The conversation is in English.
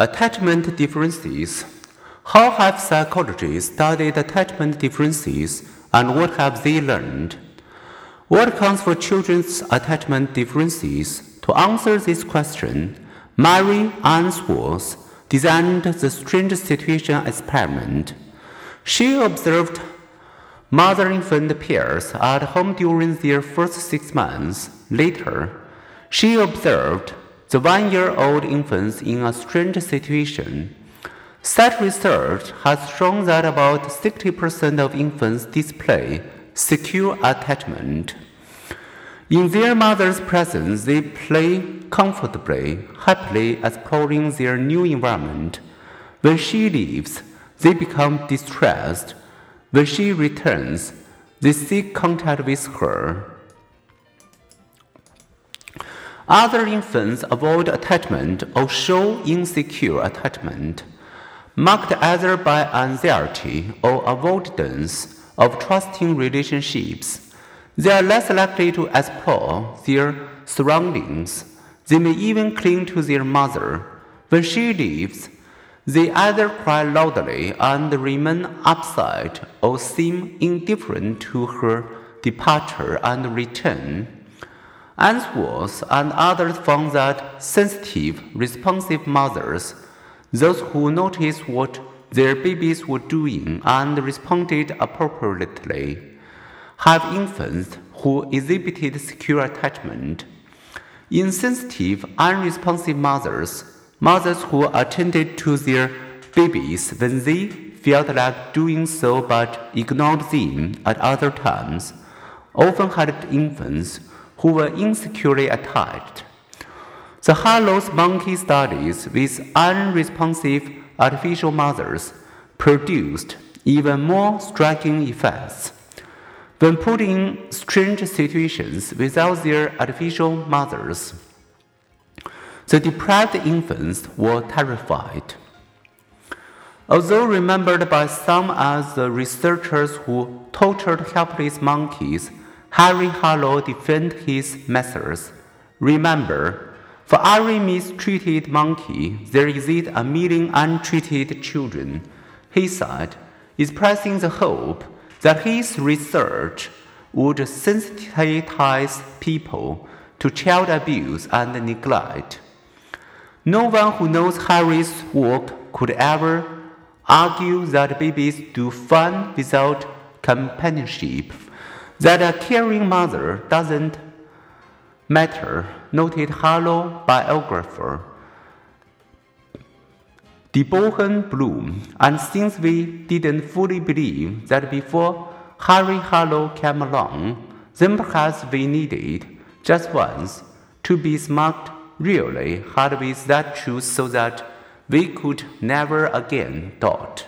Attachment differences. How have psychologists studied attachment differences and what have they learned? What accounts for children's attachment differences? To answer this question, Mary Ainsworth designed the strange situation experiment. She observed mother infant pairs at home during their first six months. Later, she observed the one year old infants in a strange situation. Such research has shown that about 60% of infants display secure attachment. In their mother's presence, they play comfortably, happily exploring their new environment. When she leaves, they become distressed. When she returns, they seek contact with her. Other infants avoid attachment or show insecure attachment, marked either by anxiety or avoidance of trusting relationships. They are less likely to explore their surroundings. They may even cling to their mother. When she leaves, they either cry loudly and remain upset or seem indifferent to her departure and return. Ainsworth and others found that sensitive, responsive mothers, those who noticed what their babies were doing and responded appropriately, have infants who exhibited secure attachment. Insensitive, unresponsive mothers, mothers who attended to their babies when they felt like doing so but ignored them at other times, often had infants who were insecurely attached. The Harlow's monkey studies with unresponsive artificial mothers produced even more striking effects. When put in strange situations without their artificial mothers, the deprived infants were terrified. Although remembered by some as the researchers who tortured helpless monkeys Harry Harlow defended his methods. Remember, for every mistreated monkey, there exist a million untreated children, he said, expressing the hope that his research would sensitize people to child abuse and neglect. No one who knows Harry's work could ever argue that babies do fun without companionship that a caring mother doesn't matter, noted Harlow biographer Deborah Blum, and since we didn't fully believe that before Harry Harlow came along, then perhaps we needed, just once, to be smart really hard with that truth so that we could never again doubt.